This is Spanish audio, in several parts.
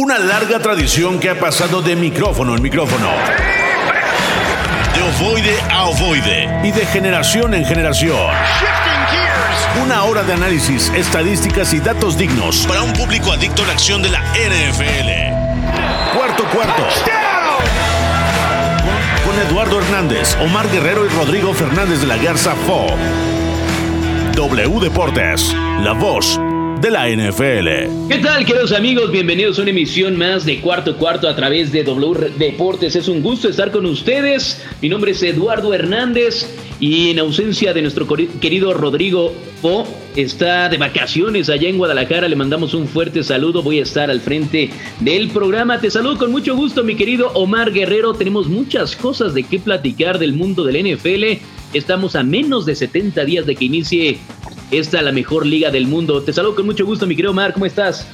Una larga tradición que ha pasado de micrófono en micrófono. De ovoide a ovoide. Y de generación en generación. Una hora de análisis, estadísticas y datos dignos para un público adicto a la acción de la NFL. Cuarto cuarto. Con Eduardo Hernández, Omar Guerrero y Rodrigo Fernández de la Garza Fo. W Deportes, la voz de la NFL. ¿Qué tal, queridos amigos? Bienvenidos a una emisión más de Cuarto Cuarto a través de W Deportes. Es un gusto estar con ustedes. Mi nombre es Eduardo Hernández y en ausencia de nuestro querido Rodrigo Po, está de vacaciones allá en Guadalajara. Le mandamos un fuerte saludo. Voy a estar al frente del programa. Te saludo con mucho gusto, mi querido Omar Guerrero. Tenemos muchas cosas de qué platicar del mundo del NFL. Estamos a menos de 70 días de que inicie esta la mejor liga del mundo. Te saludo con mucho gusto, mi querido Omar. ¿Cómo estás?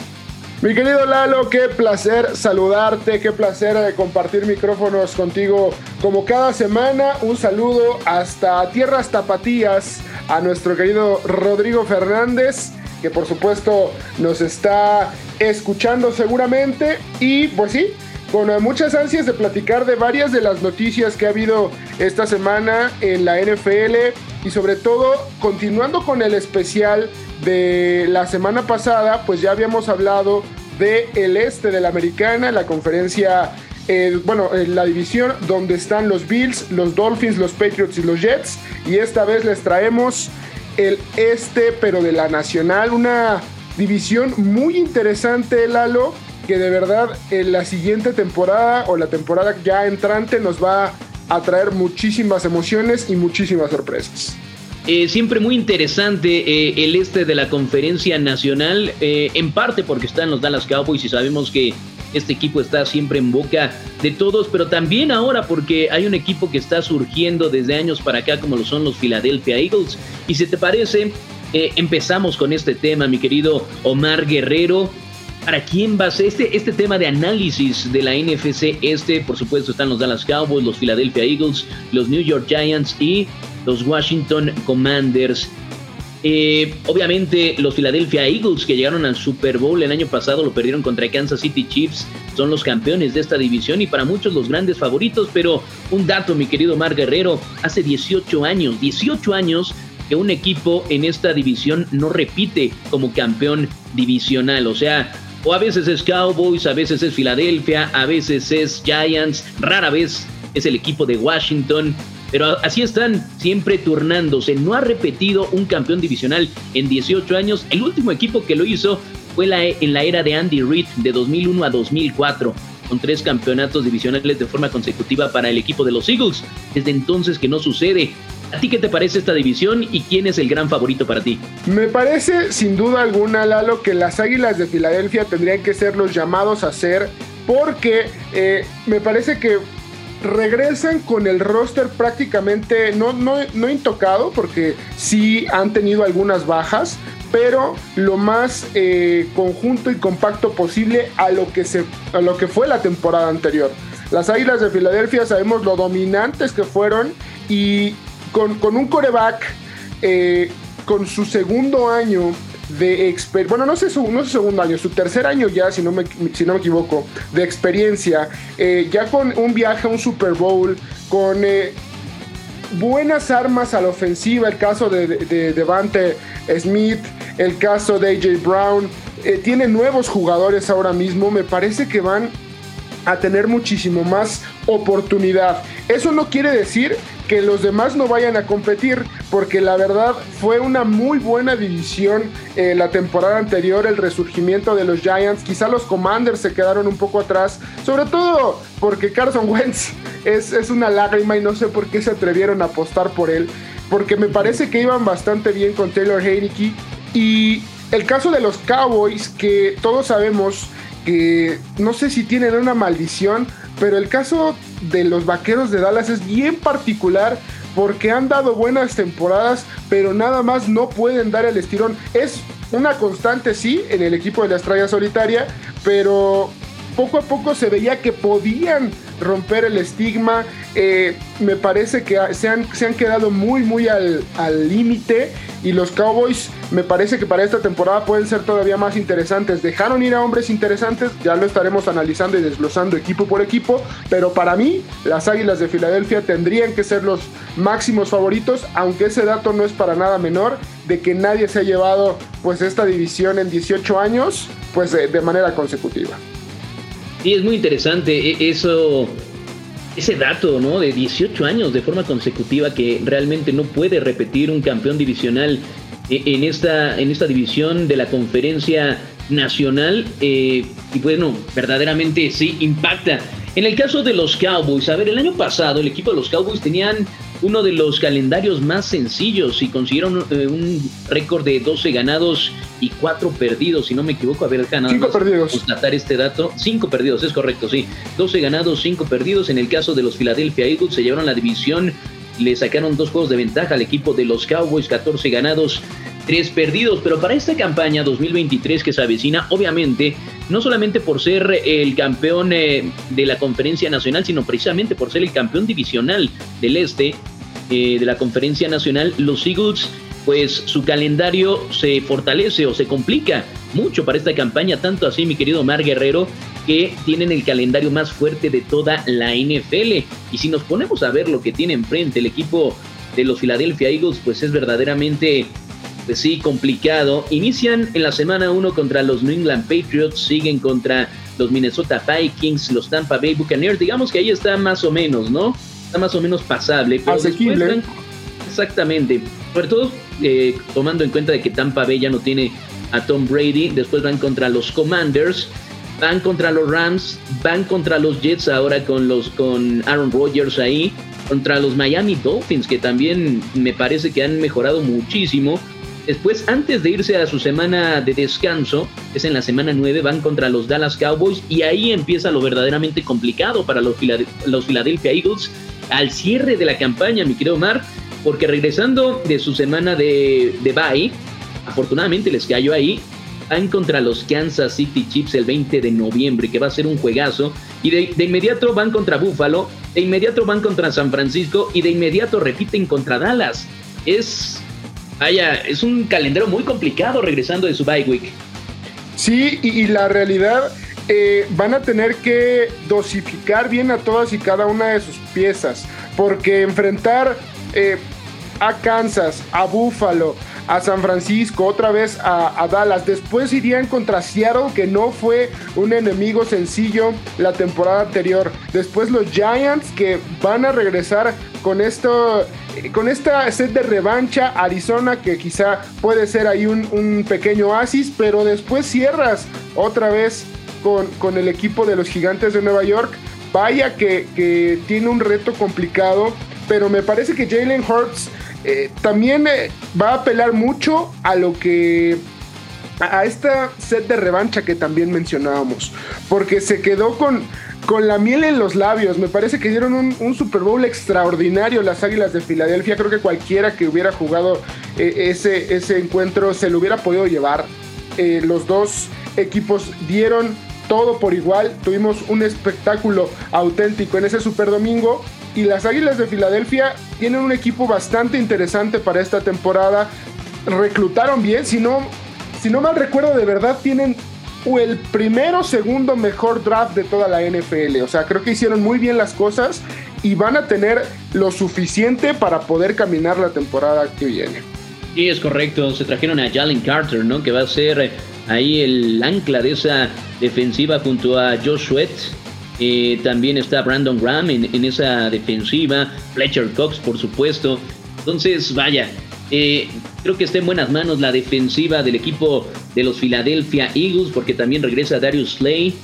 Mi querido Lalo, qué placer saludarte, qué placer eh, compartir micrófonos contigo como cada semana. Un saludo hasta Tierras Tapatías a nuestro querido Rodrigo Fernández, que por supuesto nos está escuchando seguramente. Y pues sí, con muchas ansias de platicar de varias de las noticias que ha habido esta semana en la NFL y sobre todo continuando con el especial de la semana pasada, pues ya habíamos hablado de el este de la americana, la conferencia, eh, bueno, en la división donde están los Bills, los Dolphins, los Patriots y los Jets y esta vez les traemos el este pero de la nacional, una división muy interesante, Lalo que de verdad en la siguiente temporada o la temporada ya entrante nos va a traer muchísimas emociones y muchísimas sorpresas. Eh, siempre muy interesante eh, el este de la conferencia nacional, eh, en parte porque están los Dallas Cowboys y sabemos que este equipo está siempre en boca de todos, pero también ahora porque hay un equipo que está surgiendo desde años para acá como lo son los Philadelphia Eagles. Y si te parece, empezamos con este tema, mi querido Omar Guerrero para quién va a ser este, este tema de análisis de la NFC este, por supuesto están los Dallas Cowboys, los Philadelphia Eagles, los New York Giants y los Washington Commanders. Eh, obviamente los Philadelphia Eagles que llegaron al Super Bowl el año pasado lo perdieron contra Kansas City Chiefs, son los campeones de esta división y para muchos los grandes favoritos, pero un dato mi querido Mar Guerrero, hace 18 años, 18 años que un equipo en esta división no repite como campeón divisional, o sea, o a veces es Cowboys, a veces es Filadelfia, a veces es Giants, rara vez es el equipo de Washington. Pero así están siempre turnándose. No ha repetido un campeón divisional en 18 años. El último equipo que lo hizo fue la, en la era de Andy Reid de 2001 a 2004 con tres campeonatos divisionales de forma consecutiva para el equipo de los Eagles. Desde entonces que no sucede. ¿A ti qué te parece esta división y quién es el gran favorito para ti? Me parece sin duda alguna, Lalo, que las Águilas de Filadelfia tendrían que ser los llamados a ser porque eh, me parece que regresan con el roster prácticamente no, no, intocado, porque sí han tenido algunas bajas, pero lo más eh, conjunto y compacto posible a lo, que se, a lo que fue la temporada anterior. Las Águilas de Filadelfia sabemos lo dominantes que fueron y con, un coreback eh, con su segundo año de experiencia, bueno, no sé, su, no su segundo año, su tercer año ya, si no me, si no me equivoco, de experiencia, eh, ya con un viaje a un Super Bowl, con eh, buenas armas a la ofensiva, el caso de, de, Devante Smith, el caso de AJ Brown, tiene nuevos jugadores ahora mismo, me parece que van a tener muchísimo más oportunidad. Eso no quiere decir que los demás no vayan a competir, porque la verdad fue una muy buena división eh, la temporada anterior, el resurgimiento de los Giants, quizá los Commanders se quedaron un poco atrás, sobre todo porque Carson Wentz es, es una lágrima y no sé por qué se atrevieron a apostar por él, porque me parece que iban bastante bien con Taylor Heineke. Y el caso de los Cowboys, que todos sabemos que no sé si tienen una maldición, pero el caso de los Vaqueros de Dallas es bien particular porque han dado buenas temporadas, pero nada más no pueden dar el estirón. Es una constante, sí, en el equipo de la estrella solitaria, pero poco a poco se veía que podían romper el estigma. Eh, me parece que se han, se han quedado muy, muy al límite y los Cowboys me parece que para esta temporada pueden ser todavía más interesantes. Dejaron ir a hombres interesantes, ya lo estaremos analizando y desglosando equipo por equipo, pero para mí las Águilas de Filadelfia tendrían que ser los máximos favoritos, aunque ese dato no es para nada menor de que nadie se ha llevado pues esta división en 18 años pues de, manera consecutiva. Sí, es muy interesante e, eso ese dato, ¿no? De 18 años de forma consecutiva que realmente no puede repetir un campeón divisional e, en esta, en esta división de la conferencia nacional. Eh, y bueno, verdaderamente sí impacta. En el caso de los Cowboys, a ver, el año pasado el equipo de los Cowboys tenían uno de los calendarios más sencillos y consiguieron eh, un récord de 12 ganados y 4 perdidos, si no me equivoco. A ver, acá nada 5 perdidos. constatar este dato. 5 perdidos, es correcto, sí. 12 ganados, 5 perdidos. En el caso de los Philadelphia Eagles, se llevaron la división, le sacaron dos juegos de ventaja al equipo de los Cowboys, 14 ganados, tres perdidos. Pero para esta campaña 2023 que se avecina, obviamente, no solamente por ser el campeón eh, de la conferencia nacional, sino precisamente por ser el campeón divisional del este eh, de la conferencia nacional, los Eagles, pues su calendario se fortalece o se complica mucho para esta campaña, tanto así, mi querido Mar Guerrero, que tienen el calendario más fuerte de toda la NFL. Y si nos ponemos a ver lo que tiene enfrente el equipo de los Philadelphia Eagles, pues es verdaderamente pues sí, complicado. Inician en la semana 1 contra los New England Patriots, siguen contra los Minnesota Vikings, los Tampa Bay Buccaneers. Digamos que ahí está más o menos, ¿no? Está más o menos pasable. Pero Asequible. exactamente. Sobre todo eh, tomando en cuenta de que Tampa Bay ya no tiene a Tom Brady. Después van contra los Commanders. Van contra los Rams, van contra los Jets ahora con los con Aaron Rodgers ahí, contra los Miami Dolphins que también me parece que han mejorado muchísimo Después, antes de irse a su semana de descanso, es en la semana 9, van contra los Dallas Cowboys y ahí empieza lo verdaderamente complicado para los, los Philadelphia Eagles al cierre de la campaña, mi querido Omar, porque regresando de su semana de, de bye, afortunadamente les cayó ahí, van contra los Kansas City Chiefs el 20 de noviembre, que va a ser un juegazo, y de, de inmediato van contra Buffalo, de inmediato van contra San Francisco y de inmediato repiten contra Dallas. Es Vaya, es un calendario muy complicado regresando de su bye week. Sí, y, la realidad eh, van a tener que dosificar bien a todas y cada una de sus piezas, porque enfrentar eh, a Kansas, a Buffalo, a San Francisco, otra vez a, Dallas. Después irían contra Seattle, que no fue un enemigo sencillo la temporada anterior. Después los Giants, que van a regresar con esto. Con esta set de revancha, Arizona, que quizá puede ser ahí un, pequeño oasis, pero después cierras otra vez con, con, el equipo de los gigantes de Nueva York. Vaya que, que tiene un reto complicado, pero me parece que Jalen Hurts eh, también eh, va a apelar mucho a lo que a esta set de revancha que también mencionábamos, porque se quedó con, con la miel en los labios. Me parece que dieron un, Super Bowl extraordinario las Águilas de Filadelfia. Creo que cualquiera que hubiera jugado eh, ese, ese encuentro se lo hubiera podido llevar. los dos equipos dieron todo por igual. Tuvimos un espectáculo auténtico en ese Super Domingo y las Águilas de Filadelfia tienen un equipo bastante interesante para esta temporada. Reclutaron bien, si no, si no mal recuerdo, de verdad tienen el primero segundo mejor draft de toda la NFL. O sea, creo que hicieron muy bien las cosas y van a tener lo suficiente para poder caminar la temporada que viene. Sí, es correcto. Se trajeron a Jalen Carter, ¿no? Que va a ser ahí el ancla de esa defensiva junto a Josh Sweat eh, también está Brandon Graham en, esa defensiva. Fletcher Cox, por supuesto. Entonces, vaya, eh, creo que está en buenas manos la defensiva del equipo de los Philadelphia Eagles, porque también regresa Darius Slay.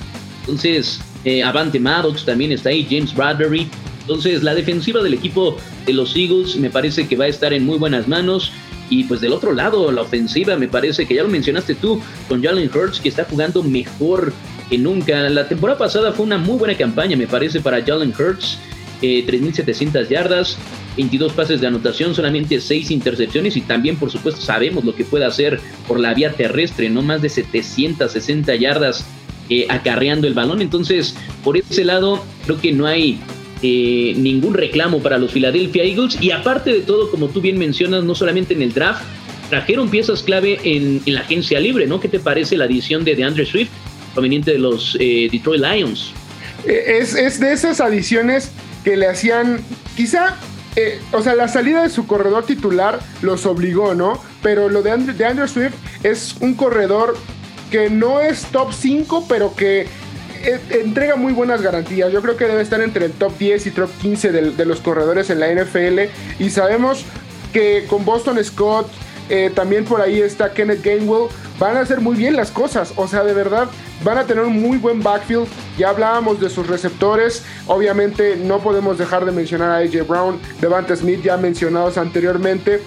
Entonces, eh, Avante Maddox también está ahí, James Bradbury. Entonces, la defensiva del equipo de los Eagles me parece que va a estar en muy buenas manos. Y pues del otro lado, la ofensiva, me parece que ya lo mencionaste tú, con Jalen Hurts, que está jugando mejor que nunca. La temporada pasada fue una muy buena campaña, me parece, para Jalen Hurts. 3.700 eh, yardas, 22 pases de anotación, solamente 6 intercepciones y también, por supuesto, sabemos lo que puede hacer por la vía terrestre, no más de 760 yardas eh, acarreando el balón. Entonces, por ese lado, creo que no hay eh, ningún reclamo para los Philadelphia Eagles. Y aparte de todo, como tú bien mencionas, no solamente en el draft, trajeron piezas clave en, la agencia libre, ¿no? ¿Qué te parece la adición de DeAndre Swift, proveniente de los eh, Detroit Lions? Es, es de esas adiciones que le hacían, quizá eh, o sea, la salida de su corredor titular los obligó, ¿no? Pero lo de, Andrew, Swift es un corredor que no es top 5, pero que eh, entrega muy buenas garantías. Yo creo que debe estar entre el top 10 y top 15 de, los corredores en la NFL. Y sabemos que con Boston Scott, eh, también por ahí está Kenneth Gainwell, van a hacer muy bien las cosas. O sea, de verdad, van a tener un muy buen backfield. Ya hablábamos de sus receptores. Obviamente no podemos dejar de mencionar a AJ Brown, Devante Smith ya mencionados anteriormente.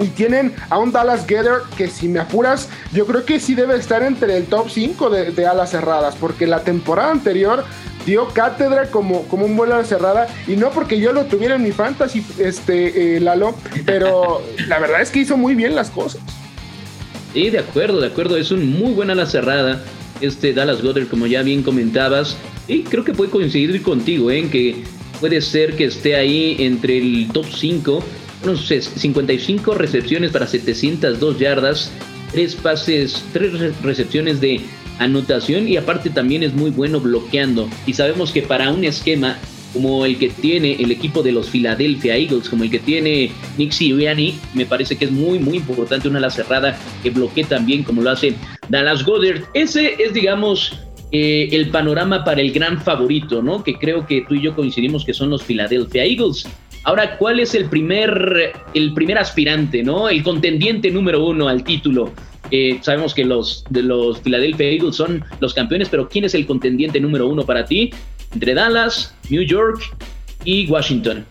Y tienen a un Dallas Gather que si me apuras, yo creo que sí debe estar entre el top 5 de, alas cerradas, porque la temporada anterior dio cátedra como, como un vuelo a cerrada, y no porque yo lo tuviera en mi fantasy, este, eh, Lalo, pero la verdad es que hizo muy bien las cosas. Sí, de acuerdo, de acuerdo, es un muy buen ala cerrada este Dallas Goddard, como ya bien comentabas, y creo que puede coincidir contigo ¿eh? en que puede ser que esté ahí entre el top 5, unos 55 recepciones para 702 yardas, tres pases, tres recepciones de anotación y aparte también es muy bueno bloqueando. Y sabemos que para un esquema como el que tiene el equipo de los Philadelphia Eagles, como el que tiene Nick Sirianni, me parece que es muy, muy importante una ala cerrada que bloquee también como lo hace Dallas Goddard. Ese es, digamos, eh, el panorama para el gran favorito, ¿no? Que creo que tú y yo coincidimos que son los Philadelphia Eagles. Ahora, ¿cuál es el primer, el primer aspirante, ¿no? El contendiente número uno al título. Eh, sabemos que los de los Philadelphia Eagles son los campeones, pero ¿quién es el contendiente número uno para ti? Entre Dallas, New York y Washington.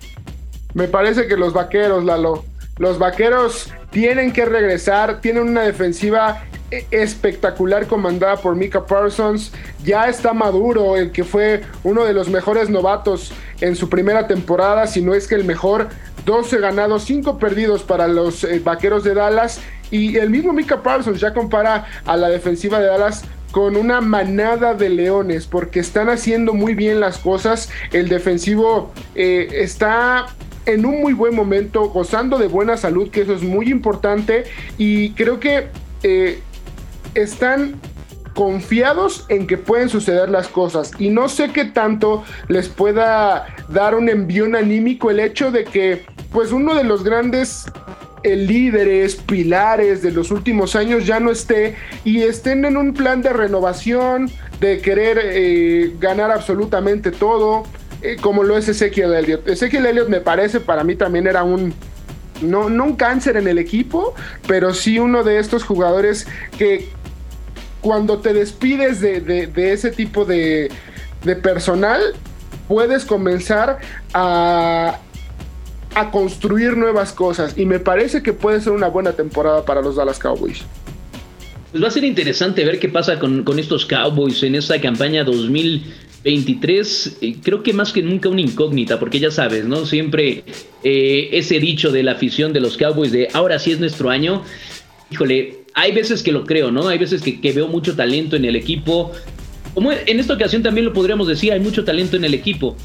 Me parece que los vaqueros, Lalo. Los vaqueros tienen que regresar, tienen una defensiva e-, espectacular comandada por Mika Parsons. Ya está maduro, el que fue uno de los mejores novatos en su primera temporada, si no es que el mejor. 12 ganados, 5 perdidos para los eh, vaqueros de Dallas. Y el mismo Mika Parsons ya compara a la defensiva de Dallas con una manada de leones porque están haciendo muy bien las cosas. El defensivo eh, está en un muy buen momento, gozando de buena salud, que eso es muy importante. Y creo que eh, están confiados en que pueden suceder las cosas. Y no sé qué tanto les pueda dar un envío anímico el hecho de que, pues, uno de los grandes líderes, pilares de los últimos años ya no esté y estén en un plan de renovación, de querer eh, ganar absolutamente todo, eh, como lo es Ezequiel Elliott. Ezequiel Elliott me parece, para mí también era un, no, no un cáncer en el equipo, pero sí uno de estos jugadores que cuando te despides de, de ese tipo de, de personal, puedes comenzar a a construir nuevas cosas y me parece que puede ser una buena temporada para los Dallas Cowboys. Pues va a ser interesante ver qué pasa con, estos Cowboys en esta campaña 2023. Eh, creo que más que nunca una incógnita, porque ya sabes, ¿no? Siempre eh, ese dicho de la afición de los Cowboys de ahora sí es nuestro año. Híjole, hay veces que lo creo, ¿no? Hay veces que, que veo mucho talento en el equipo. Como en esta ocasión también lo podríamos decir, hay mucho talento en el equipo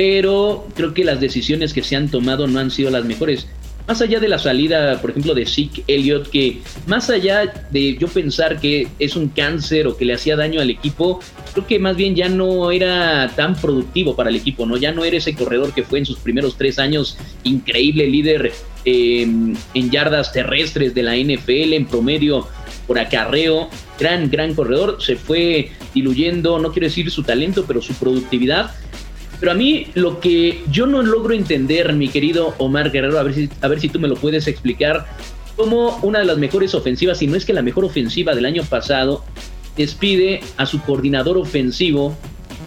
pero creo que las decisiones que se han tomado no han sido las mejores. Más allá de la salida, por ejemplo, de Zeke Elliott, que más allá de yo pensar que es un cáncer o que le hacía daño al equipo, creo que más bien ya no era tan productivo para el equipo, ¿no? Ya no era ese corredor que fue en sus primeros tres años increíble líder em, en yardas terrestres de la NFL, en promedio por acarreo, gran, gran corredor, se fue diluyendo, no quiero decir su talento, pero su productividad pero a mí lo que yo no logro entender, mi querido Omar Guerrero, a ver si, a ver si tú me lo puedes explicar, como una de las mejores ofensivas, si no es que la mejor ofensiva del año pasado, despide a su coordinador ofensivo,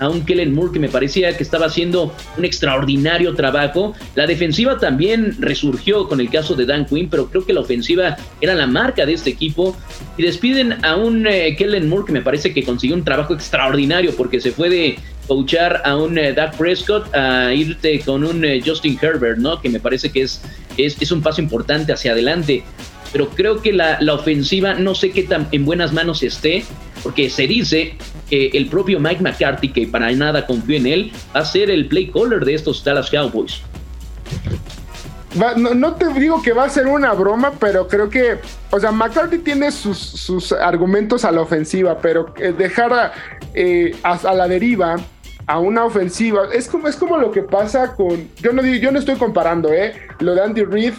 a un Kellen Moore que me parecía que estaba haciendo un extraordinario trabajo. La defensiva también resurgió con el caso de Dan Quinn, pero creo que la ofensiva era la marca de este equipo. Y despiden a un eh, Kellen Moore que me parece que consiguió un trabajo extraordinario porque se fue de coachar a un eh, Dak Prescott a irte con un eh, Justin Herbert, ¿no? Que me parece que es, es, un paso importante hacia adelante. Pero creo que la, la, ofensiva no sé qué tan en buenas manos esté, porque se dice que el propio Mike McCarthy, que para nada confío en él, va a ser el play caller de estos Dallas Cowboys. no, te digo que va a ser una broma, pero creo que, o sea, McCarthy tiene sus, argumentos a la ofensiva, pero eh, dejar eh, a, la deriva a una ofensiva es como, es como lo que pasa con, yo no, yo no estoy comparando, ¿eh? Lo de Andy Reid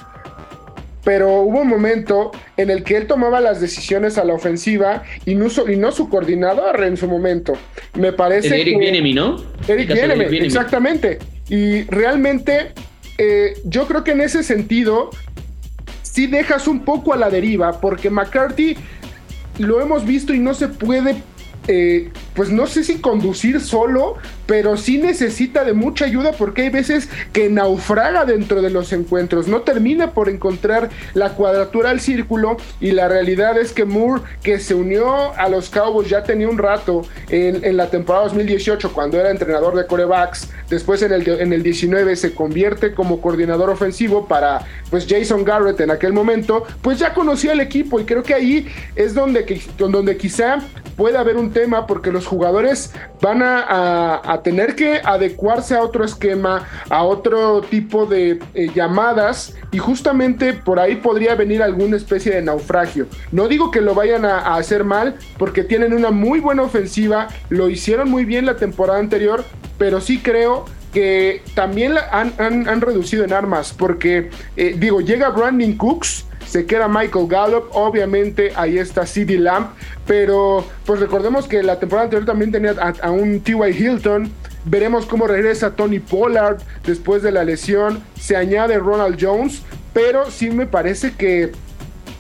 pero hubo un momento en el que él tomaba las decisiones a la ofensiva y no, y no su coordinador en su momento. Me parece. Eric Bienemi, ¿no? Eric Bienemi, exactamente. Y realmente, eh, yo creo que en ese sentido, sí dejas un poco a la deriva, porque McCarthy lo hemos visto y no se puede eh, pues no sé si conducir solo, pero sí necesita de mucha ayuda porque hay veces que naufraga dentro de los encuentros, no termina por encontrar la cuadratura al círculo y la realidad es que Moore, que se unió a los Cowboys ya tenía un rato en, la temporada 2018 cuando era entrenador de corebacks, después en el, en el 19 se convierte como coordinador ofensivo para pues Jason Garrett en aquel momento, pues ya conocía el equipo y creo que ahí es donde, donde quizá puede haber un tema porque los jugadores van a, tener que adecuarse a otro esquema, a otro tipo de eh, llamadas y justamente por ahí podría venir alguna especie de naufragio. No digo que lo vayan a, hacer mal porque tienen una muy buena ofensiva, lo hicieron muy bien la temporada anterior, pero sí creo que también han, han, reducido en armas porque eh, digo, llega Brandon Cooks se queda Michael Gallup, obviamente ahí está CD Lamb, pero pues recordemos que la temporada anterior también tenía a, un T.Y. Hilton, veremos cómo regresa Tony Pollard después de la lesión, se añade Ronald Jones, pero sí me parece que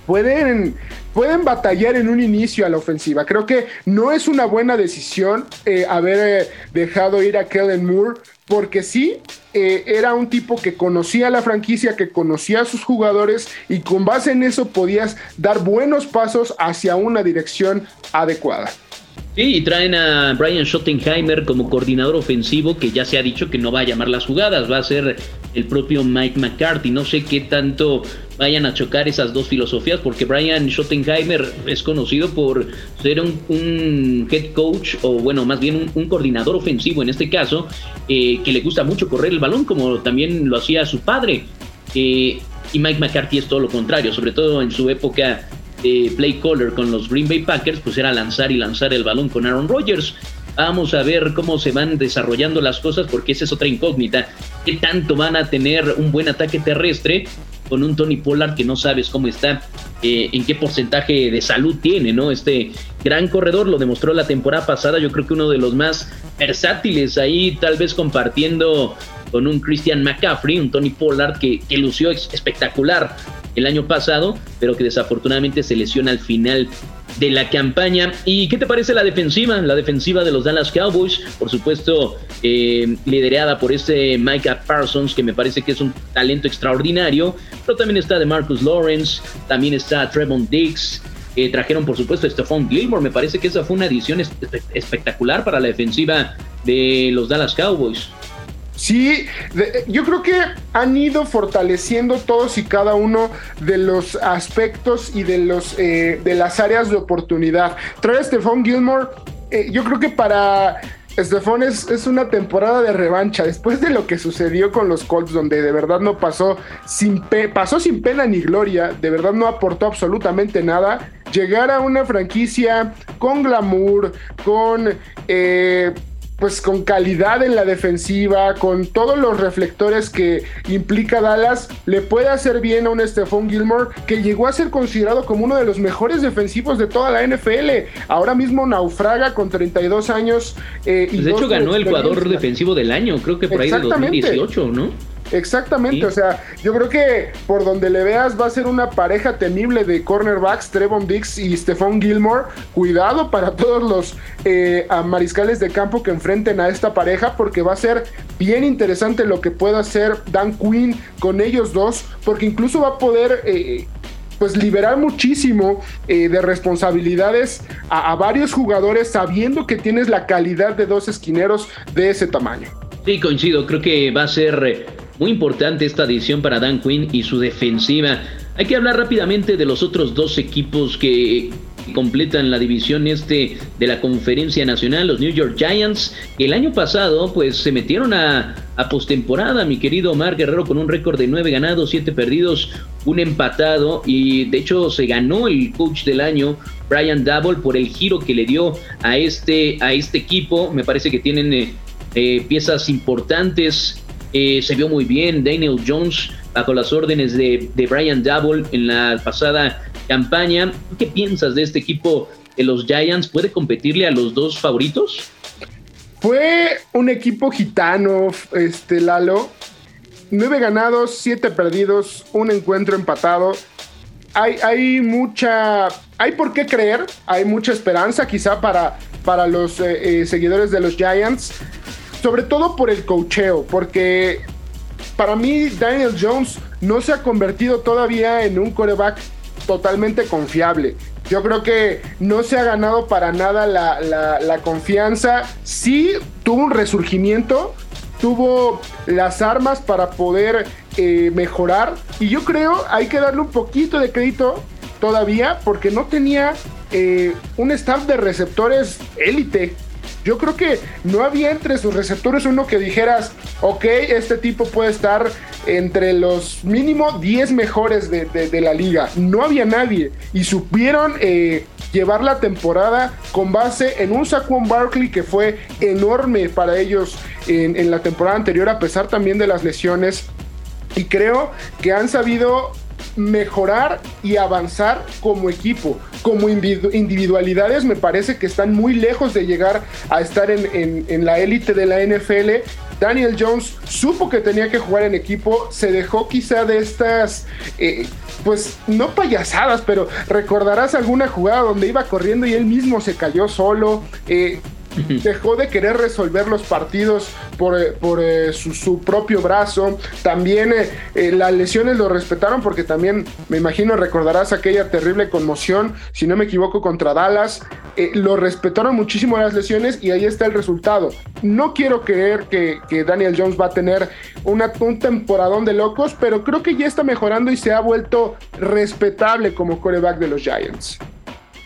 pueden, pueden batallar en un inicio a la ofensiva. Creo que no es una buena decisión eh, haber eh, dejado ir a Kellen Moore porque sí, eh, era un tipo que conocía la franquicia, que conocía a sus jugadores y con base en eso podías dar buenos pasos hacia una dirección adecuada. Sí, y traen a Brian Schottenheimer como coordinador ofensivo que ya se ha dicho que no va a llamar las jugadas, va a ser el propio Mike McCarthy. No sé qué tanto vayan a chocar esas dos filosofías, porque Brian Schottenheimer es conocido por ser un, head coach, o bueno, más bien un, coordinador ofensivo en este caso, eh, que le gusta mucho correr el balón, como también lo hacía su padre. Eh, y Mike McCarthy es todo lo contrario, sobre todo en su época de play caller con los Green Bay Packers, pues era lanzar y lanzar el balón con Aaron Rodgers. Vamos a ver cómo se van desarrollando las cosas porque esa es otra incógnita. ¿Qué tanto van a tener un buen ataque terrestre con un Tony Pollard que no sabes cómo está, eh, en qué porcentaje de salud tiene, ¿no? Este gran corredor lo demostró la temporada pasada, yo creo que uno de los más versátiles ahí, tal vez compartiendo con un Christian McCaffrey, un Tony Pollard que, que lució espectacular el año pasado, pero que desafortunadamente se lesiona al final de la campaña. ¿Y qué te parece la defensiva? La defensiva de los Dallas Cowboys, por supuesto, eh, liderada por este Micah Parsons, que me parece que es un talento extraordinario, pero también está de Marcus Lawrence, también está Trevon Diggs. trajeron por supuesto a Stephon Gilmore, me parece que esa fue una edición espectacular para la defensiva de los Dallas Cowboys. Sí, yo creo que han ido fortaleciendo todos y cada uno de los aspectos y de, los, eh, de las áreas de oportunidad. Trae Stephon Gilmore, eh, yo creo que para Stephon es, es, una temporada de revancha. Después de lo que sucedió con los Colts, donde de verdad no pasó sin, pasó sin pena ni gloria, de verdad no aportó absolutamente nada. Llegar a una franquicia con glamour, con... Eh, pues con calidad en la defensiva, con todos los reflectores que implica Dallas, le puede hacer bien a un Stephon Gilmore que llegó a ser considerado como uno de los mejores defensivos de toda la NFL. Ahora mismo naufraga con 32 años. Eh, y pues de hecho ganó el jugador defensivo del año, creo que por ahí de 2018, ¿no? Exactamente, o sea, yo creo que por donde le veas va a ser una pareja temible de cornerbacks, Trevon Dix y Stephon Gilmore. Cuidado para todos los eh, mariscales de campo que enfrenten a esta pareja, porque va a ser bien interesante lo que pueda hacer Dan Quinn con ellos dos, porque incluso va a poder eh, pues liberar muchísimo eh, de responsabilidades a, a, varios jugadores sabiendo que tienes la calidad de dos esquineros de ese tamaño. Sí, coincido, creo que va a ser muy importante esta edición para Dan Quinn y su defensiva. Hay que hablar rápidamente de los otros dos equipos que completan la división este de la conferencia nacional, los New York Giants, que el año pasado pues se metieron a, a postemporada, mi querido Omar Guerrero, con un récord de 9 ganados, 7 perdidos, un empatado y de hecho se ganó el coach del año, Brian Double, por el giro que le dio a este, a este equipo. Me parece que tienen eh, eh, piezas importantes. Eh, se vio muy bien Daniel Jones bajo las órdenes de, de Brian Double en la pasada campaña. ¿Qué piensas de este equipo de los Giants? ¿Puede competirle a los dos favoritos? Fue un equipo gitano, este Lalo. Nueve ganados, siete perdidos, un encuentro empatado. Hay, hay, mucha. Hay por qué creer, hay mucha esperanza quizá para, para los eh, eh, seguidores de los Giants. Sobre todo por el cocheo, porque para mí Daniel Jones no se ha convertido todavía en un coreback totalmente confiable. Yo creo que no se ha ganado para nada la, confianza. Sí tuvo un resurgimiento, tuvo las armas para poder eh, mejorar. Y yo creo hay que darle un poquito de crédito todavía porque no tenía eh, un staff de receptores élite. Yo creo que no había entre sus receptores uno que dijeras, ok, este tipo puede estar entre los mínimo 10 mejores de, la liga. No había nadie y supieron eh, llevar la temporada con base en un Saquon Barkley que fue enorme para ellos en, en la temporada anterior, a pesar también de las lesiones. Y creo que han sabido mejorar y avanzar como equipo. Como individualidades me parece que están muy lejos de llegar a estar en, la élite de la NFL. Daniel Jones supo que tenía que jugar en equipo, se dejó quizá de estas, eh, pues no payasadas, pero recordarás alguna jugada donde iba corriendo y él mismo se cayó solo. Eh, dejó de querer resolver los partidos por, eh, eh, su, propio brazo. También eh, las lesiones lo respetaron porque también, me imagino, recordarás aquella terrible conmoción, si no me equivoco, contra Dallas. lo respetaron muchísimo las lesiones y ahí está el resultado. No quiero creer que, Daniel Jones va a tener una, un temporadón de locos, pero creo que ya está mejorando y se ha vuelto respetable como coreback de los Giants.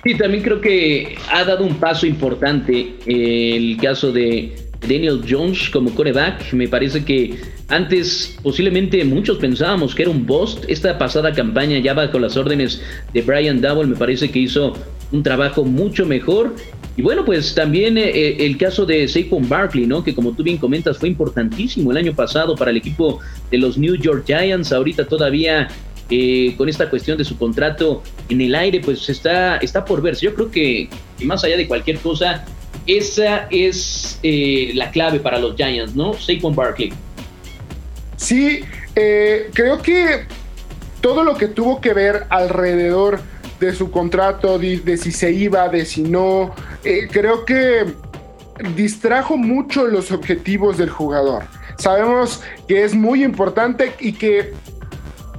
Sí, también creo que ha dado un paso importante el caso de Daniel Jones como coreback. Me parece que antes posiblemente muchos pensábamos que era un bust. Esta pasada campaña ya bajo las órdenes de Brian Double me parece que hizo un trabajo mucho mejor. Y bueno, pues también eh, eh, el caso de Saquon Barkley, ¿no? Que como tú bien comentas fue importantísimo el año pasado para el equipo de los New York Giants. Ahorita todavía eh, con esta cuestión de su contrato en el aire, pues está, está por verse. Yo creo que, más allá de cualquier cosa, esa es eh, la clave para los Giants, ¿no? Saquon Barkley. Sí, eh, creo que todo lo que tuvo que ver alrededor de su contrato, de, si se iba, de si no, creo que distrajo mucho los objetivos del jugador. Sabemos que es muy importante y que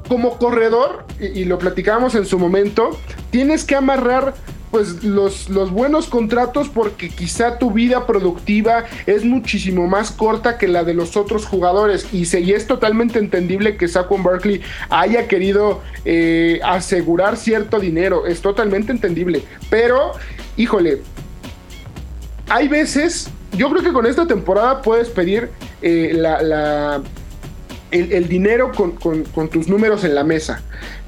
como corredor, y, lo platicamos en su momento, tienes que amarrar pues los, los, buenos contratos porque quizá tu vida productiva es muchísimo más corta que la de los otros jugadores. Y, y es totalmente entendible que Saquon Barkley haya querido eh, asegurar cierto dinero, es totalmente entendible, pero híjole, hay veces, yo creo que con esta temporada puedes pedir eh, la el, dinero con, tus números en la mesa.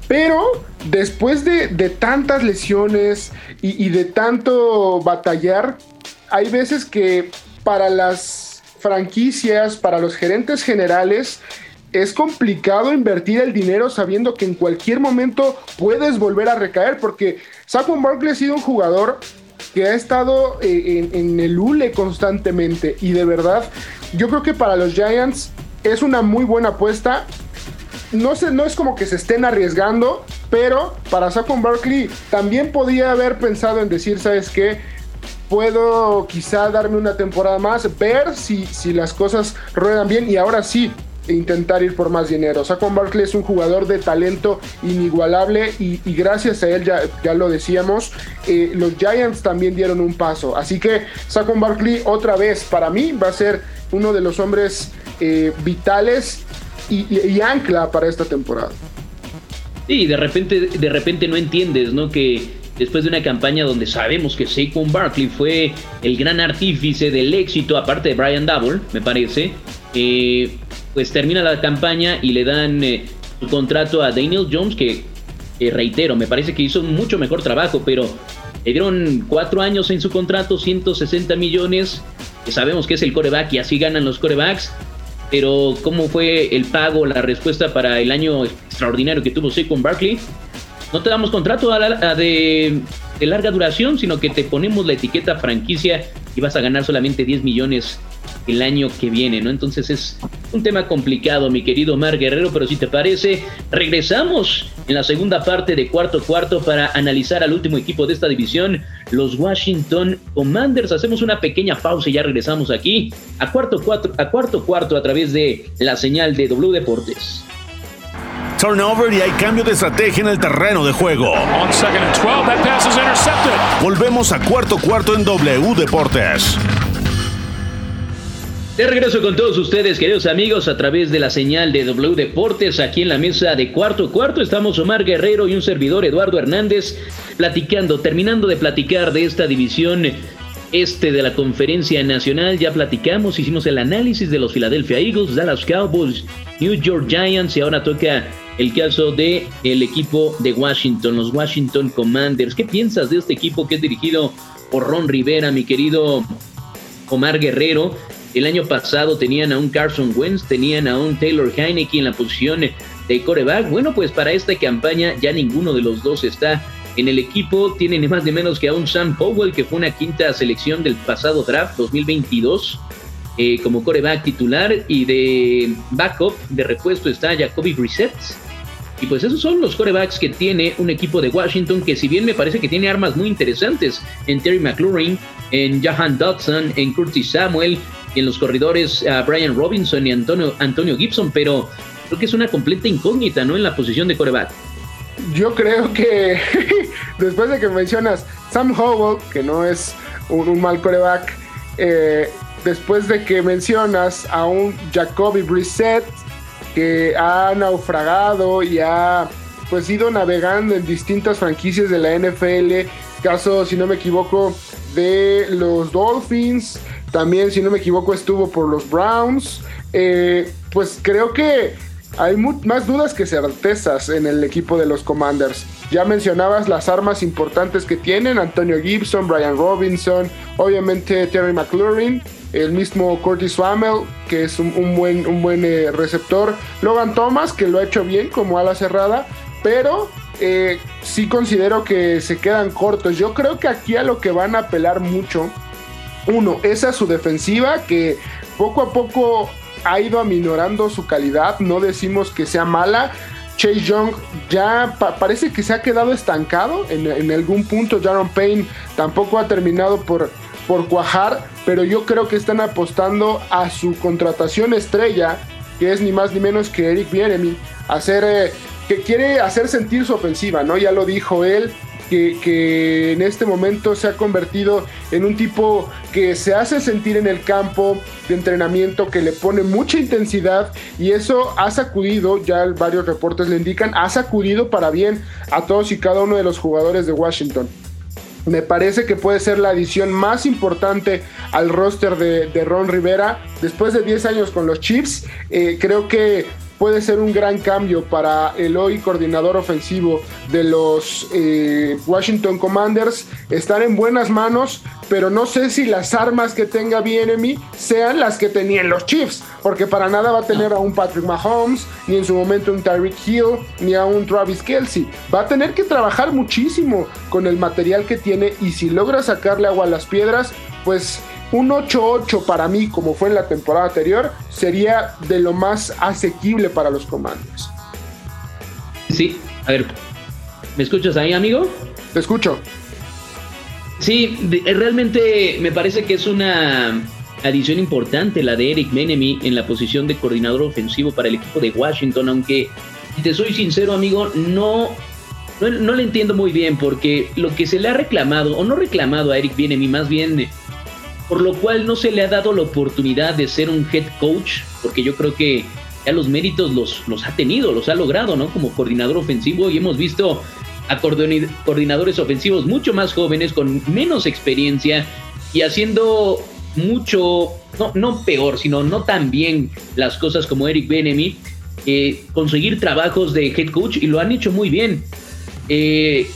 Pero después de, tantas lesiones y, de tanto batallar, hay veces que para las franquicias, para los gerentes generales, es complicado invertir el dinero sabiendo que en cualquier momento puedes volver a recaer, porque Saquon Barkley ha sido un jugador que ha estado eh, en, en, el hule constantemente y de verdad yo creo que para los Giants es una muy buena apuesta. No, sé, no es como que se estén arriesgando, pero para Saquon Barkley también podría haber pensado en decir, ¿sabes qué? Puedo quizá darme una temporada más, ver si, si las cosas ruedan bien y ahora sí, intentar ir por más dinero. Saquon Barkley es un jugador de talento inigualable y, gracias a él, ya, ya lo decíamos, eh, los Giants también dieron un paso. Así que Saquon Barkley otra vez para mí va a ser uno de los hombres eh, vitales y, ancla para esta temporada. Sí, de repente, de repente no entiendes, ¿no? Que después de una campaña donde sabemos que Saquon Barkley fue el gran artífice del éxito, aparte de Brian Double, me parece, eh, pues termina la campaña y le dan eh, su contrato a Daniel Jones, que reitero, me parece que hizo mucho mejor trabajo, pero le dieron cuatro años en su contrato, 160 millones, que sabemos que es el coreback y así ganan los corebacks pero ¿cómo fue el pago, la respuesta para el año extraordinario que tuvo Saquon Barkley? No te damos contrato de larga duración, sino que te ponemos la etiqueta franquicia y vas a ganar solamente 10 millones el año que viene, ¿no? Entonces es un tema complicado, mi querido Mar Guerrero, pero si te parece, regresamos en la segunda parte de cuarto cuarto para analizar al último equipo de esta división, los Washington Commanders. Hacemos una pequeña pausa y ya regresamos aquí a cuarto, cuarto, a cuarto cuarto a través de la señal de W Deportes. Turnover y hay cambio de estrategia en el terreno de juego. Volvemos a cuarto cuarto en W Deportes. De regreso con todos ustedes, queridos amigos, a través de la señal de W Deportes, aquí en la mesa de cuarto cuarto, estamos Omar Guerrero y un servidor Eduardo Hernández, platicando, terminando de platicar de esta división este de la conferencia nacional. Ya platicamos, hicimos el análisis de los Philadelphia Eagles, Dallas Cowboys, New York Giants y ahora toca el caso de el equipo de Washington, los Washington Commanders. ¿Qué piensas de este equipo que es dirigido por Ron Rivera, mi querido Omar Guerrero? El año pasado tenían a un Carson Wentz, tenían a un Taylor Heineke en la posición de coreback. Bueno, pues para esta campaña ya ninguno de los dos está en el equipo. Tienen más ni menos que a un Sam Powell, que fue una quinta selección del pasado draft 2022. Eh, como coreback titular y de backup, de repuesto está Jacoby Brissett. Y pues esos son los corebacks que tiene un equipo de Washington que si bien me parece que tiene armas muy interesantes en Terry McLaurin, en Jahan Dodson, en Curtis Samuel, en los corredores Brian Robinson y Antonio, Antonio Gibson, pero creo que es una completa incógnita, ¿no? En la posición de coreback. Yo creo que después de que mencionas Sam Howell, que no es un, mal coreback, eh, después de que mencionas a un Jacoby Brissett que ha naufragado y ha pues ido navegando en distintas franquicias de la NFL, caso si no me equivoco de los Dolphins, también, si no me equivoco, estuvo por los Browns. Eh, pues creo que hay más dudas que certezas en el equipo de los Commanders. Ya mencionabas las armas importantes que tienen, Antonio Gibson, Brian Robinson, obviamente Terry McLaurin, el mismo Curtis Samuel, que es un, buen, un buen eh, receptor, Logan Thomas, que lo ha hecho bien como ala cerrada, pero eh, sí considero que se quedan cortos. Yo creo que aquí a lo que van a apelar mucho uno, es su defensiva que poco a poco ha ido aminorando su calidad. No decimos que sea mala. Chase Young ya parece que se ha quedado estancado en, algún punto. Jaron Payne tampoco ha terminado por, por cuajar, pero yo creo que están apostando a su contratación estrella, que es ni más ni menos que Eric Bieremi, hacer, eh, que quiere hacer sentir su ofensiva, ¿no? Ya lo dijo él, que, en este momento se ha convertido en un tipo que se hace sentir en el campo de entrenamiento, que le pone mucha intensidad y eso ha sacudido, ya varios reportes le indican, ha sacudido para bien a todos y cada uno de los jugadores de Washington. Me parece que puede ser la adición más importante al roster de, Ron Rivera. Después de 10 años con los Chiefs, eh, creo que puede ser un gran cambio para el hoy coordinador ofensivo de los eh, Washington Commanders. Estar en buenas manos, pero no sé si las armas que tenga BNM sean las que tenían los Chiefs, porque para nada va a tener a un Patrick Mahomes, ni en su momento un Tyreek Hill, ni a un Travis Kelsey. Va a tener que trabajar muchísimo con el material que tiene y si logra sacarle agua a las piedras, pues un 8-8 para mí, como fue en la temporada anterior, sería de lo más asequible para los comandos. Sí, a ver, ¿me escuchas ahí, amigo? Te escucho. Sí, eh, realmente me parece que es una adición importante la de Eric Menemy en la posición de coordinador ofensivo para el equipo de Washington, aunque, si te soy sincero, amigo, no, no, no le entiendo muy bien porque lo que se le ha reclamado, o no reclamado a Eric Menemy, más bien por lo cual no se le ha dado la oportunidad de ser un head coach, porque yo creo que ya los méritos los, los ha tenido, los ha logrado, ¿no? Como coordinador ofensivo y hemos visto a coordinadores ofensivos mucho más jóvenes, con menos experiencia y haciendo mucho, no, no peor, sino no tan bien las cosas como Eric Benemy, conseguir trabajos de head coach y lo han hecho muy bien. Eh,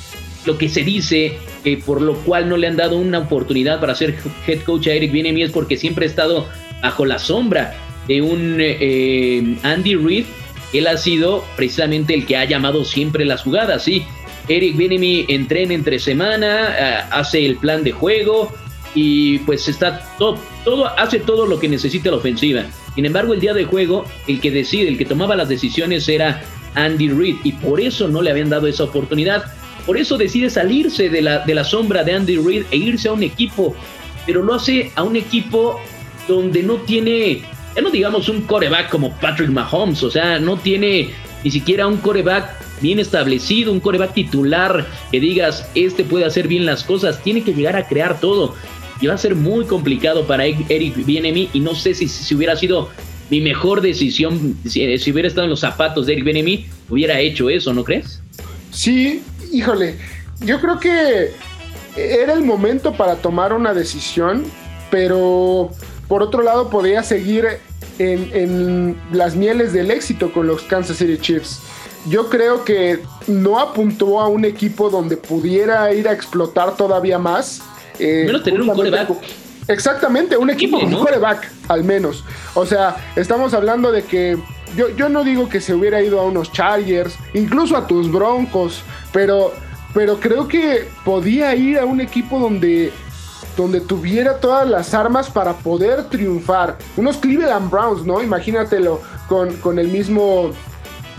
lo que se dice que por lo cual no le han dado una oportunidad para ser head coach a Eric Bienemy es porque siempre ha estado bajo la sombra de un eh, Andy Reid. Él ha sido precisamente el que ha llamado siempre las jugadas, sí. Eric Bienemy entrena entre semana, eh, hace el plan de juego y pues está todo, todo, hace todo lo que necesita la ofensiva. Sin embargo, el día de juego, el que decide, el que tomaba las decisiones era Andy Reid y por eso no le habían dado esa oportunidad. Por eso decide salirse de la, de la sombra de Andy Reid e irse a un equipo, pero lo hace a un equipo donde no tiene, ya no digamos un coreback como Patrick Mahomes, o sea, no tiene ni siquiera un coreback bien establecido, un coreback titular que digas, este puede hacer bien las cosas, tiene que llegar a crear todo. Y va a ser muy complicado para Eric Bienemi y no sé si, si hubiera sido mi mejor decisión, si, si, hubiera estado en los zapatos de Eric Bienemi, hubiera hecho eso, ¿no crees? Sí, híjole, yo creo que era el momento para tomar una decisión, pero por otro lado podía seguir en, las mieles del éxito con los Kansas City Chiefs. Yo creo que no apuntó a un equipo donde pudiera ir a explotar todavía más. Eh, menos tener un coreback. Exactamente, un equipo con un coreback, al menos. O sea, estamos hablando de que yo, yo no digo que se hubiera ido a unos Chargers, incluso a tus Broncos, pero, pero creo que podía ir a un equipo donde, donde tuviera todas las armas para poder triunfar. Unos Cleveland Browns, ¿no? Imagínatelo con, con el mismo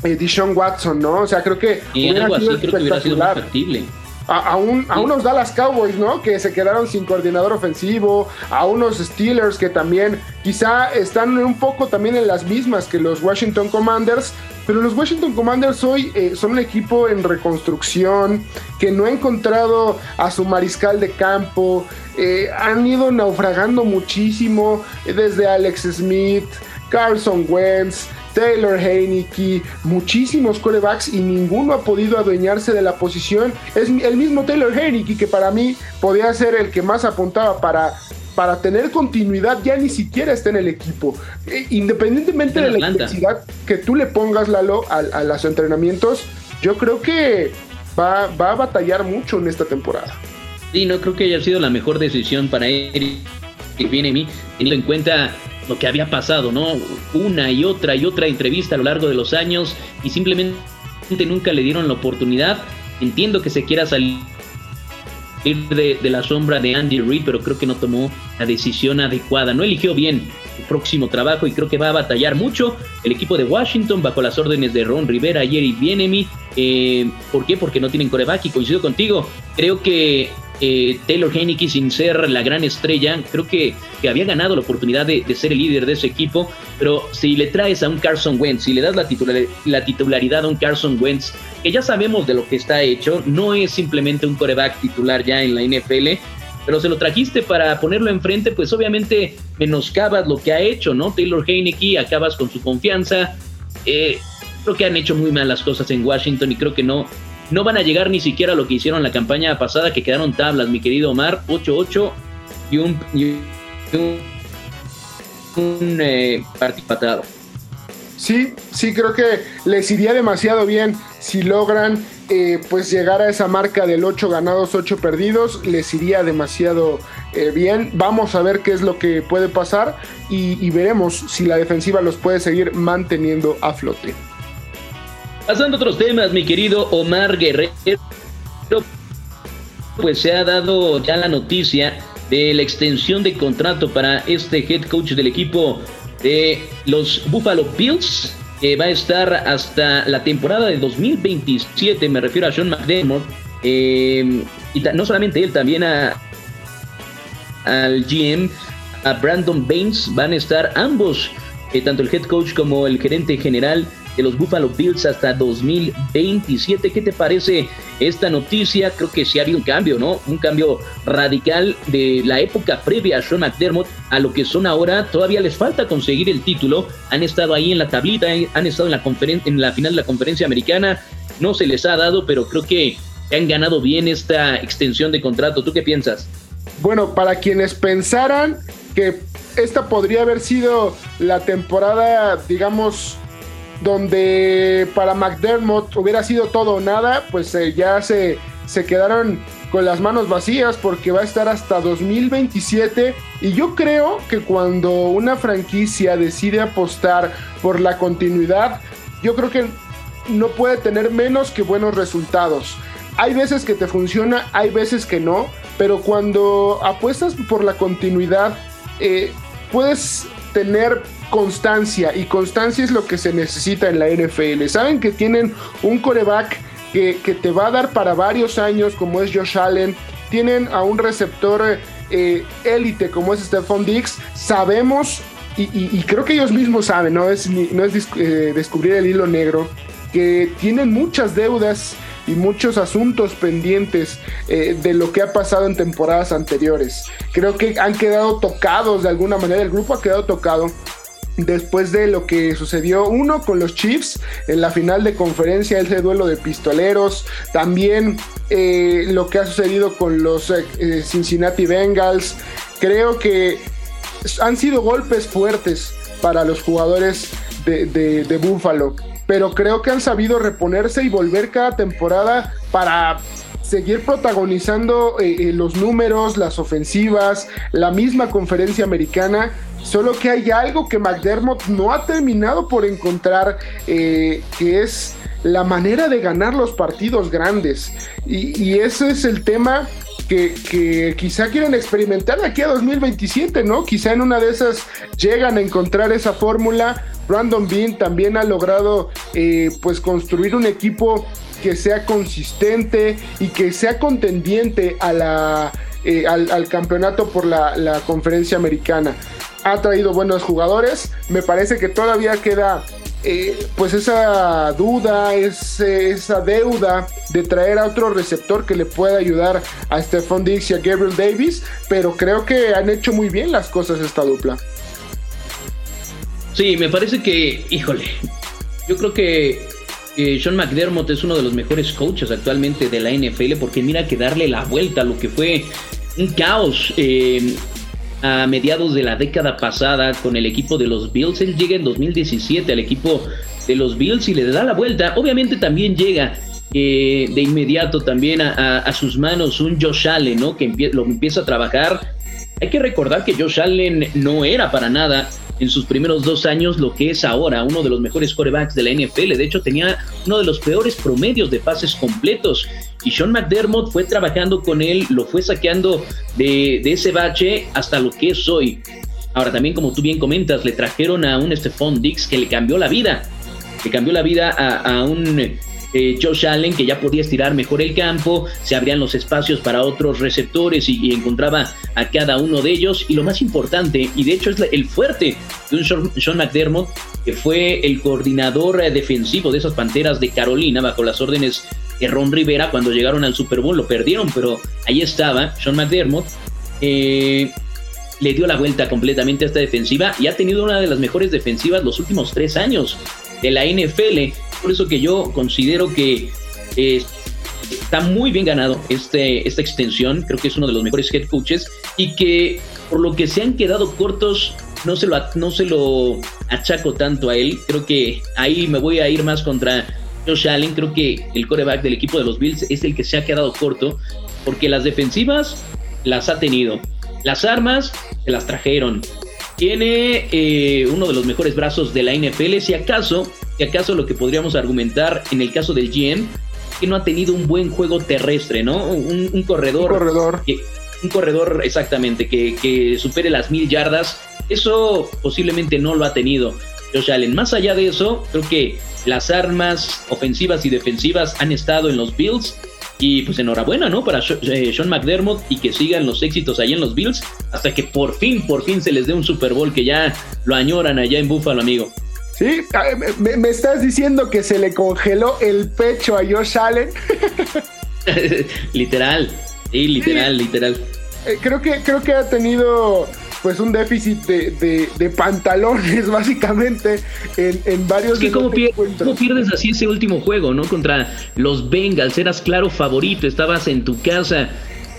eh, Deshaun Watson, ¿no? O sea, creo que... Y algo así creo que hubiera sido factible a, unos Dallas Cowboys, ¿no? Que se quedaron sin coordinador ofensivo, a unos Steelers que también quizá están un poco también en las mismas que los Washington Commanders, pero los Washington Commanders hoy eh, son un equipo en reconstrucción, que no ha encontrado a su mariscal de campo, eh, han ido naufragando muchísimo, eh, desde Alex Smith, Carson Wentz, Taylor Heineke, muchísimos corebacks y ninguno ha podido adueñarse de la posición. Es el mismo Taylor Heineke que para mí podía ser el que más apuntaba para para tener continuidad ya ni siquiera está en el equipo. E, independientemente de la intensidad que tú le pongas, Lalo, a, a los entrenamientos, yo creo que va, va, a batallar mucho en esta temporada. Sí, no creo que haya sido la mejor decisión para él que viene a mí, teniendo en cuenta lo que había pasado, ¿no? Una y otra y otra entrevista a lo largo de los años y simplemente nunca le dieron la oportunidad. Entiendo que se quiera salir de, de la sombra de Andy Reid, pero creo que no tomó la decisión adecuada. No eligió bien el próximo trabajo y creo que va a batallar mucho el equipo de Washington bajo las órdenes de Ron Rivera, Jerry Bienemy. Eh, ¿Por qué? Porque no tienen coreback y coincido contigo. Creo que eh, Taylor Heineke sin ser la gran estrella, creo que, había ganado la oportunidad de, ser el líder de ese equipo, pero si le traes a un Carson Wentz, si le das la, la titularidad a un Carson Wentz, que ya sabemos de lo que está hecho, no es simplemente un coreback titular ya en la NFL, pero se lo trajiste para ponerlo enfrente, pues obviamente menoscabas lo que ha hecho, ¿no? Taylor Heineke, acabas con su confianza. Eh, creo que han hecho muy mal las cosas en Washington y creo que no, no van a llegar ni siquiera a lo que hicieron la campaña pasada, que quedaron tablas, mi querido Omar, 8-8 y un, un, eh, partido Sí, sí, creo que les iría demasiado bien si logran eh, pues llegar a esa marca del 8 ganados, 8 perdidos, les iría demasiado eh, bien. Vamos a ver qué es lo que puede pasar y, y veremos si la defensiva los puede seguir manteniendo a flote. Pasando a otros temas, mi querido Omar Guerrero, pues se ha dado ya la noticia de la extensión de contrato para este head coach del equipo de los Buffalo Bills, que va a estar hasta la temporada de 2027, me refiero a Sean McDermott, eh, y no solamente él, también a, al GM, a Brandon Baines, van a estar ambos, eh, tanto el head coach como el gerente general de los Buffalo Bills hasta 2027. ¿Qué te parece esta noticia? Creo que sí ha habido un cambio, ¿no? Un cambio radical de la época previa a Sean McDermott a lo que son ahora. Todavía les falta conseguir el título. Han estado ahí en la tablita, han estado en la, en la final de la conferencia americana. No se les ha dado, pero creo que han ganado bien esta extensión de contrato. ¿Tú qué piensas? Bueno, para quienes pensaran que esta podría haber sido la temporada, digamos, donde para McDermott hubiera sido todo o nada, pues eh, ya se, se quedaron con las manos vacías porque va a estar hasta 2027 y yo creo que cuando una franquicia decide apostar por la continuidad, yo creo que no puede tener menos que buenos resultados. Hay veces que te funciona, hay veces que no, pero cuando apuestas por la continuidad, eh, puedes tener constancia y constancia es lo que se necesita en la NFL. Saben que tienen un coreback que, te va a dar para varios años como es Josh Allen. Tienen a un receptor eh, élite como es Stephon Diggs. Sabemos y, creo que ellos mismos saben, no es, no es eh, descubrir el hilo negro, que tienen muchas deudas y muchos asuntos pendientes eh, de lo que ha pasado en temporadas anteriores. Creo que han quedado tocados de alguna manera, el grupo ha quedado tocado después de lo que sucedió uno con los Chiefs en la final de conferencia, ese duelo de pistoleros, también eh, lo que ha sucedido con los eh, Cincinnati Bengals, creo que han sido golpes fuertes para los jugadores de, de Buffalo pero creo que han sabido reponerse y volver cada temporada para seguir protagonizando eh, eh, los números, las ofensivas, la misma conferencia americana. Solo que hay algo que McDermott no ha terminado por encontrar, eh, que es la manera de ganar los partidos grandes. Y, y ese es el tema que, quizá quieren experimentar aquí a 2027, ¿no? Quizá en una de esas llegan a encontrar esa fórmula. Brandon Bean también ha logrado pues construir un equipo que sea consistente y que sea contendiente a la, eh, al, campeonato por la, conferencia americana. Ha traído buenos jugadores, me parece que todavía queda eh, pues esa duda, esa deuda de traer a otro receptor que le pueda ayudar a Stephon Diggs y a Gabriel Davis, pero creo que han hecho muy bien las cosas esta dupla. Sí, me parece que, híjole, yo creo que Sean McDermott es uno de los mejores coaches actualmente de la NFL porque mira que darle la vuelta a lo que fue un caos eh, a mediados de la década pasada con el equipo de los Bills. Él llega en 2017 al equipo de los Bills y le da la vuelta. Obviamente también llega eh, de inmediato también a, sus manos un Josh Allen, ¿no? Que lo empieza a trabajar. Hay que recordar que Josh Allen no era para nada en sus primeros dos años lo que es ahora uno de los mejores corebacks de la NFL. De hecho, tenía uno de los peores promedios de pases completos. Y Sean McDermott fue trabajando con él, lo fue saqueando de, ese bache hasta lo que es hoy. Ahora también, como tú bien comentas, le trajeron a un Stephon Dix que le cambió la vida. Le cambió la vida a un eh, Josh Allen, que ya podía estirar mejor el campo, se abrían los espacios para otros receptores y, encontraba a cada uno de ellos. Y lo más importante, y de hecho es el fuerte de un Sean, McDermott, que fue el coordinador eh, defensivo de esas Panteras de Carolina bajo las órdenes de Ron Rivera cuando llegaron al Super Bowl, lo perdieron, pero ahí estaba Sean McDermott. Eh, le dio la vuelta completamente a esta defensiva y ha tenido una de las mejores defensivas los últimos tres años de la NFL. Por eso que yo considero que eh, está muy bien ganado este, esta extensión. Creo que es uno de los mejores head coaches y que por lo que se han quedado cortos no se lo, no se lo achaco tanto a él. Creo que ahí me voy a ir más contra Josh Allen. Creo que el coreback del equipo de los Bills es el que se ha quedado corto porque las defensivas las ha tenido. Las armas se las trajeron. Tiene eh, uno de los mejores brazos de la NFL. Si acaso, si acaso lo que podríamos argumentar en el caso del GM, que no ha tenido un buen juego terrestre, ¿no? Un, corredor. Un corredor. un corredor, exactamente, que, que supere las mil yardas. Eso posiblemente no lo ha tenido Josh Allen. Más allá de eso, creo que las armas ofensivas y defensivas han estado en los Bills y pues enhorabuena, ¿no? Para eh, Sean McDermott y que sigan los éxitos ahí en los Bills hasta que por fin, por fin se les dé un Super Bowl que ya lo añoran allá en Buffalo, amigo. Sí, me, estás diciendo que se le congeló el pecho a Josh Allen. literal, sí, literal, literal. Eh, creo que creo que ha tenido pues un déficit de, pantalones básicamente en, varios... Es que ¿cómo, pierdes así ese último juego, no? Contra los Bengals, eras claro favorito, estabas en tu casa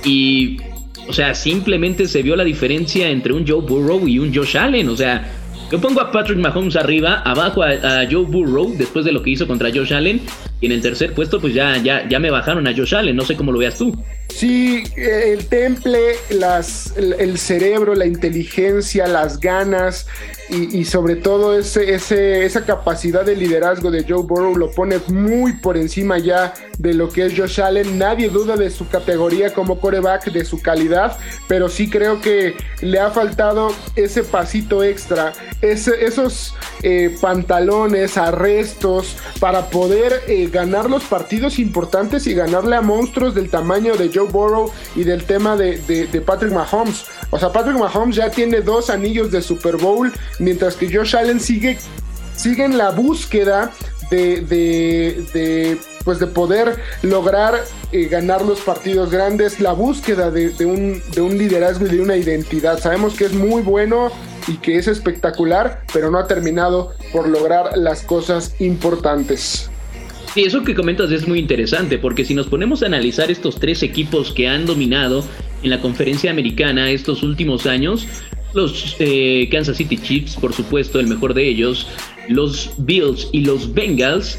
y... O sea, simplemente se vio la diferencia entre un Joe Burrow y un Josh Allen. O sea, yo pongo a Patrick Mahomes arriba, abajo a, Joe Burrow después de lo que hizo contra Josh Allen. Y en el tercer puesto, pues ya, ya, ya me bajaron a Josh Allen. No sé cómo lo veas tú. Sí, el temple, las, el cerebro, la inteligencia, las ganas y, sobre todo ese, ese, esa capacidad de liderazgo de Joe Burrow lo pone muy por encima ya de lo que es Josh Allen. Nadie duda de su categoría como coreback, de su calidad, pero sí creo que le ha faltado ese pasito extra, esos eh, pantalones, arrestos para poder eh, ganar los partidos importantes y ganarle a monstruos del tamaño de Burrow y del tema de, Patrick Mahomes. O sea, Patrick Mahomes ya tiene dos anillos de Super Bowl, mientras que Josh Allen sigue, sigue en la búsqueda de, de, pues de poder lograr eh, ganar los partidos grandes, la búsqueda de, un, de un liderazgo y de una identidad. Sabemos que es muy bueno y que es espectacular, pero no ha terminado por lograr las cosas importantes. Sí, eso que comentas es muy interesante, porque si nos ponemos a analizar estos tres equipos que han dominado en la conferencia americana estos últimos años, los eh, Kansas City Chiefs, por supuesto, el mejor de ellos, los Bills y los Bengals,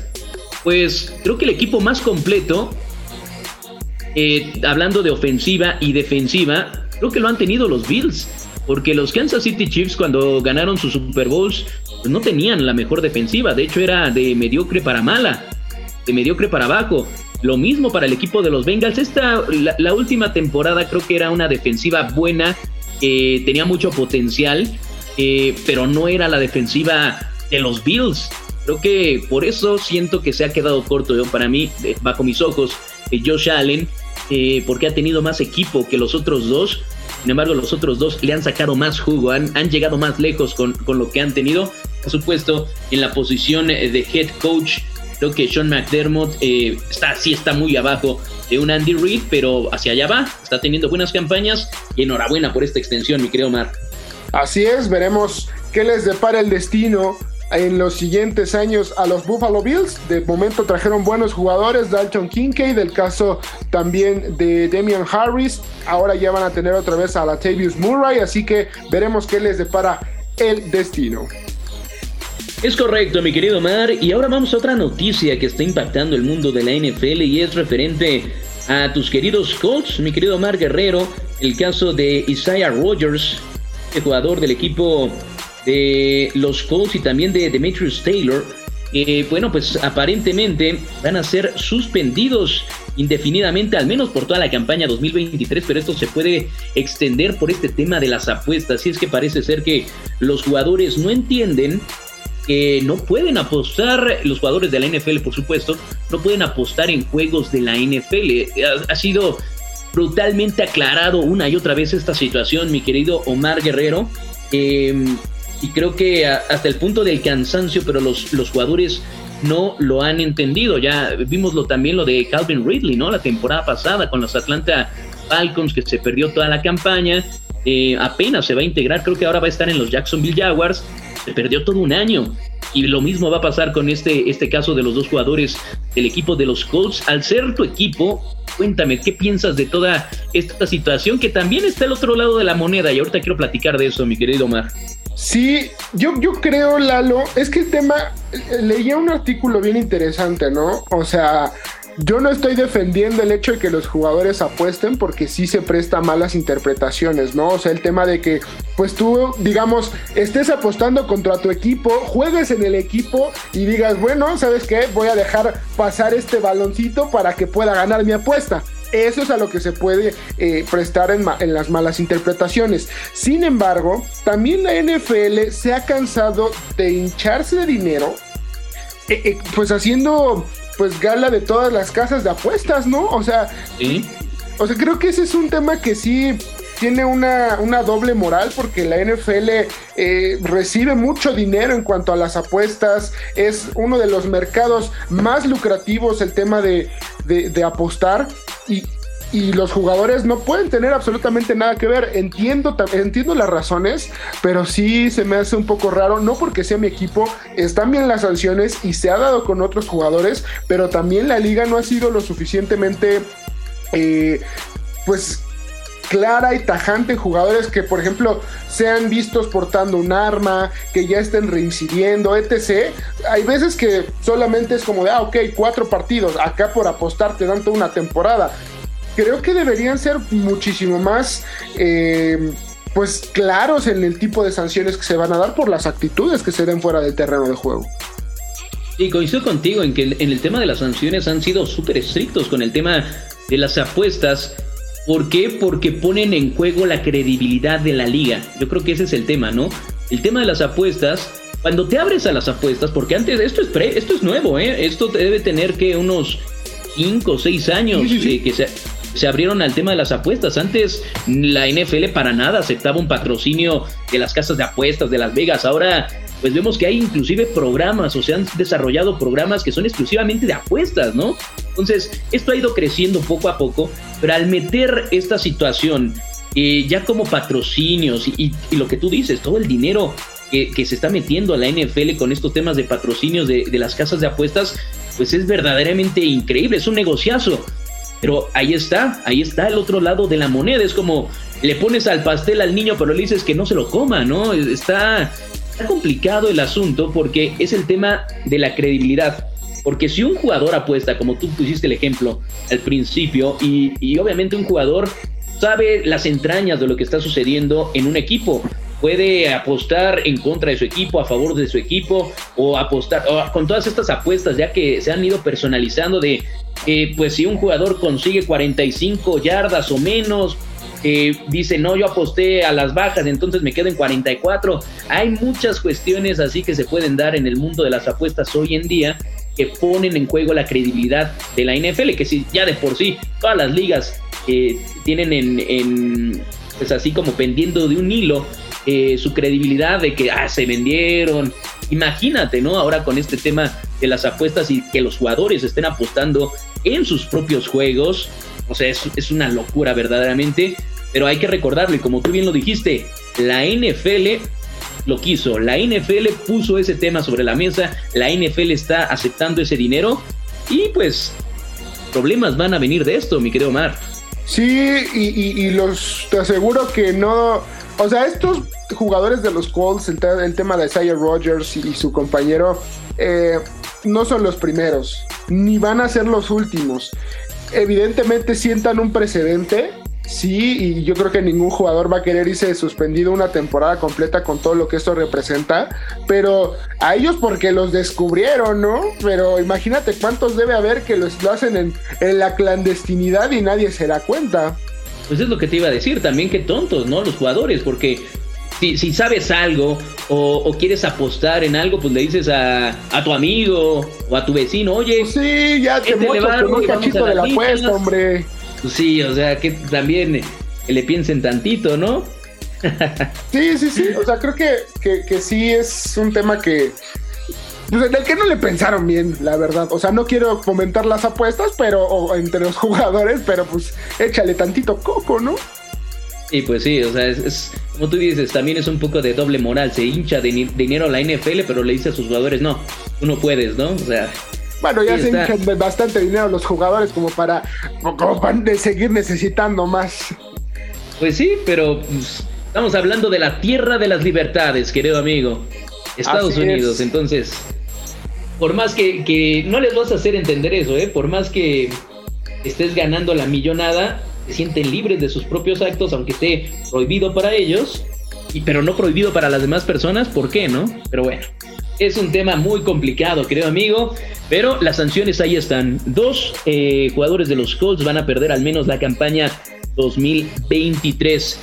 pues creo que el equipo más completo, eh, hablando de ofensiva y defensiva, creo que lo han tenido los Bills. Porque los Kansas City Chiefs cuando ganaron sus Super Bowls pues no tenían la mejor defensiva, de hecho era de mediocre para mala de mediocre para abajo. Lo mismo para el equipo de los Bengals. Esta, la, última temporada creo que era una defensiva buena, que tenía mucho potencial, eh, pero no era la defensiva de los Bills. Creo que por eso siento que se ha quedado corto yo, para mí, bajo mis ojos, Josh Allen, eh, porque ha tenido más equipo que los otros dos. Sin embargo, los otros dos le han sacado más jugo, han, han llegado más lejos con, con, lo que han tenido. Por supuesto, en la posición de head coach Creo que Sean McDermott eh, está, sí está muy abajo de un Andy Reid, pero hacia allá va. Está teniendo buenas campañas y enhorabuena por esta extensión, mi querido Mark. Así es, veremos qué les depara el destino en los siguientes años a los Buffalo Bills. De momento trajeron buenos jugadores, Dalton Kincaid, del caso también de Damian Harris. Ahora ya van a tener otra vez a Latavius Murray, así que veremos qué les depara el destino. Es correcto, mi querido Mar. Y ahora vamos a otra noticia que está impactando el mundo de la NFL y es referente a tus queridos Colts, mi querido Mar Guerrero. El caso de Isaiah Rogers, el jugador del equipo de los Colts y también de Demetrius Taylor. bueno, pues aparentemente van a ser suspendidos indefinidamente, al menos por toda la campaña 2023, pero esto se puede extender por este tema de las apuestas. Y es que parece ser que los jugadores no entienden que no pueden apostar, los jugadores de la NFL por supuesto, no pueden apostar en juegos de la NFL. Ha, sido brutalmente aclarado una y otra vez esta situación, mi querido Omar Guerrero. Em, y creo que hasta el punto del cansancio, pero los, los jugadores no lo han entendido. Ya vimos lo, también lo de Calvin Ridley, ¿no? La temporada pasada con los Atlanta Falcons, que se perdió toda la campaña. Eh, apenas se va a integrar, creo que ahora va a estar en los Jacksonville Jaguars se perdió todo un año. Y lo mismo va a pasar con este, este caso de los dos jugadores del equipo de los Colts. Al ser tu equipo, cuéntame, ¿qué piensas de toda esta situación que también está al otro lado de la moneda? Y ahorita quiero platicar de eso, mi querido Omar. Sí, yo, yo creo, Lalo, es que el tema, leía un artículo bien interesante, ¿no? O sea, yo no estoy defendiendo el hecho de que los jugadores apuesten porque sí se presta malas interpretaciones, ¿no? O sea, el tema de que, pues tú, digamos, estés apostando contra tu equipo, juegues en el equipo y digas, bueno, ¿sabes qué? Voy a dejar pasar este baloncito para que pueda ganar mi apuesta. Eso es a lo que se puede eh, prestar en, las malas interpretaciones. Sin embargo, también la NFL se ha cansado de hincharse de dinero, eh, eh, pues haciendo pues gala de todas las casas de apuestas, ¿no? O sea, o sea, creo que ese es un tema que sí tiene una, doble moral porque la NFL eh, recibe mucho dinero en cuanto a las apuestas, es uno de los mercados más lucrativos el tema de, de, apostar y, y los jugadores no pueden tener absolutamente nada que ver. Entiendo, entiendo las razones, pero sí se me hace un poco raro, no porque sea mi equipo, están bien las sanciones y se ha dado con otros jugadores, pero también la liga no ha sido lo suficientemente, eh, pues clara y tajante en jugadores que, por ejemplo, sean vistos portando un arma, que ya estén reincidiendo, etc. Hay veces que solamente es como de, ah, ok, cuatro partidos, acá por apostarte tanto una temporada creo que deberían ser muchísimo más eh, pues claros en el tipo de sanciones que se van a dar por las actitudes que se den fuera del terreno de juego. Y coincido contigo en que en el tema de las sanciones han sido súper estrictos con el tema de las apuestas. ¿Por qué? Porque ponen en juego la credibilidad de la liga. Yo creo que ese es el tema, ¿no? El tema de las apuestas, cuando te abres a las apuestas, porque antes esto es pre, esto es nuevo, ¿eh? Esto debe tener que unos 5 o 6 años eh, que se, se abrieron al tema de las apuestas. Antes la NFL para nada aceptaba un patrocinio de las casas de apuestas de Las Vegas. Ahora pues vemos que hay inclusive programas o se han desarrollado programas que son exclusivamente de apuestas, ¿no? Entonces, esto ha ido creciendo poco a poco, pero al meter esta situación eh, ya como patrocinios y, lo que tú dices, todo el dinero que, se está metiendo a la NFL con estos temas de patrocinios de, de las casas de apuestas, pues es verdaderamente increíble, es un negociazo. Pero ahí está, ahí está el otro lado de la moneda. Es como le pones al pastel al niño, pero le dices que no se lo coma, ¿no? Está, complicado el asunto porque es el tema de la credibilidad. Porque si un jugador apuesta, como tú pusiste el ejemplo al principio, y, y obviamente un jugador sabe las entrañas de lo que está sucediendo en un equipo, puede apostar en contra de su equipo, a favor de su equipo, o apostar con todas estas apuestas ya que se han ido personalizando de que pues si un jugador consigue 45 yardas o menos, dice, no, yo aposté a las bajas, entonces me quedo en 44. Hay muchas cuestiones así que se pueden dar en el mundo de las apuestas hoy en día que ponen en juego la credibilidad de la NFL, que si ya de por sí todas las ligas tienen en, en, pues así como pendiendo de un hilo eh, su credibilidad de que ah, se vendieron. Imagínate, ¿no? Ahora con este tema de las apuestas y que los jugadores estén apostando en sus propios juegos. O sea, es, una locura verdaderamente. Pero hay que recordarlo, y como tú bien lo dijiste, la NFL lo quiso. La NFL puso ese tema sobre la mesa. La NFL está aceptando ese dinero. Y pues, problemas van a venir de esto, mi querido Omar. Sí, y, los te aseguro que no. O sea, estos jugadores de los Colts, el, tema de Isaiah Rogers y, su compañero, eh, no son los primeros, ni van a ser los últimos. Evidentemente sientan un precedente Sí, y yo creo que ningún jugador va a querer irse suspendido una temporada completa con todo lo que esto representa, pero a ellos porque los descubrieron, ¿no? Pero imagínate cuántos debe haber que lo hacen en, la clandestinidad y nadie se da cuenta. Pues es lo que te iba a decir, también qué tontos, ¿no? Los jugadores, porque si, sabes algo o, quieres apostar en algo, pues le dices a, tu amigo o a tu vecino, oye, sí, ya te este un cachito de la apuesta, hombre. Pues sí, o sea, que también le piensen tantito, ¿no? sí, sí, sí. O sea, creo que, que, sí es un tema que. Pues en el que no le pensaron bien, la verdad. O sea, no quiero comentar las apuestas, pero entre los jugadores, pero pues échale tantito coco, ¿no? Y pues sí, o sea, es, como tú dices, también es un poco de doble moral. Se hincha de dinero a la NFL, pero le dice a sus jugadores, no, tú no puedes, ¿no? O sea, bueno, ya se hinchan bastante dinero los jugadores como para, como para seguir necesitando más. Pues sí, pero pues, estamos hablando de la tierra de las libertades, querido amigo. Estados Unidos, entonces, por más que, que, no les vas a hacer entender eso, ¿eh? por más que estés ganando la millonada, se sienten libres de sus propios actos, aunque esté prohibido para ellos, y, pero no prohibido para las demás personas, ¿por qué no? Pero bueno, es un tema muy complicado, querido amigo, pero las sanciones ahí están. Dos eh, jugadores de los Colts van a perder al menos la campaña 2023.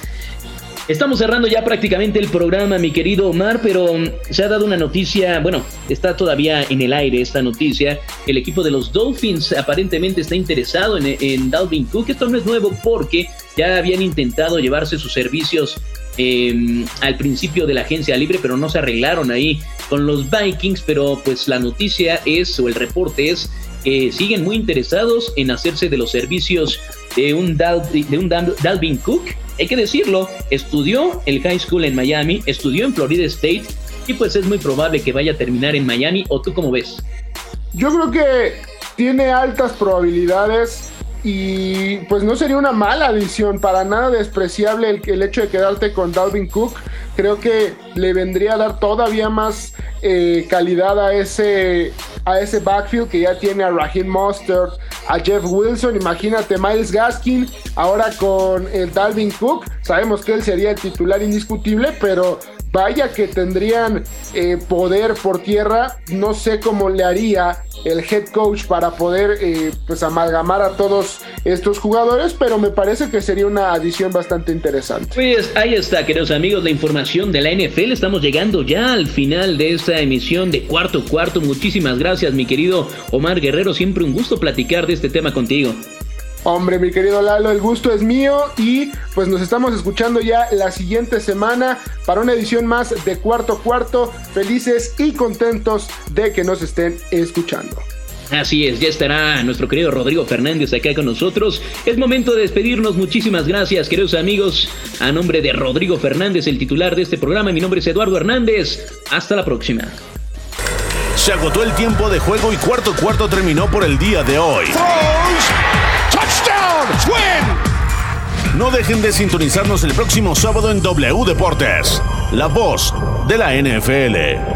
Estamos cerrando ya prácticamente el programa, mi querido Omar, pero um, se ha dado una noticia, bueno, está todavía en el aire esta noticia. El equipo de los Dolphins aparentemente está interesado en, Dalvin Cook. Esto no es nuevo porque ya habían intentado llevarse sus servicios Em, al principio de la agencia libre, pero no se arreglaron ahí con los Vikings, pero pues la noticia es, o el reporte es, que siguen muy interesados en hacerse de los servicios de un Dalvin Cook. Hay que decirlo, estudió el high school en Miami, estudió en Florida State y pues es muy probable que vaya a terminar en Miami. ¿O tú cómo ves? Yo creo que tiene altas probabilidades y pues no sería una mala adición, para nada despreciable el, el, hecho de quedarte con Dalvin Cook. Creo que le vendría a dar todavía más eh, calidad a ese, a ese backfield que ya tiene a Raheem Mostert, a Jeff Wilson. Imagínate Miles Gaskin ahora con el Dalvin Cook. Sabemos que él sería el titular indiscutible, pero vaya que tendrían eh, poder por tierra. No sé cómo le haría el head coach para poder eh, pues amalgamar a todos estos jugadores, pero me parece que sería una adición bastante interesante. Pues ahí está, queridos amigos, la información de la NFL. Estamos llegando ya al final de esta emisión de cuarto cuarto. Muchísimas gracias, mi querido Omar Guerrero. Siempre un gusto platicar de este tema contigo. Hombre, mi querido Lalo, el gusto es mío y pues nos estamos escuchando ya la siguiente semana para una edición más de cuarto cuarto. Felices y contentos de que nos estén escuchando. Así es, ya estará nuestro querido Rodrigo Fernández acá con nosotros. Es momento de despedirnos. Muchísimas gracias, queridos amigos. A nombre de Rodrigo Fernández, el titular de este programa, mi nombre es Eduardo Hernández. Hasta la próxima. Se agotó el tiempo de juego y cuarto cuarto terminó por el día de hoy. No dejen de sintonizarnos el próximo sábado en W Deportes, la voz de la NFL.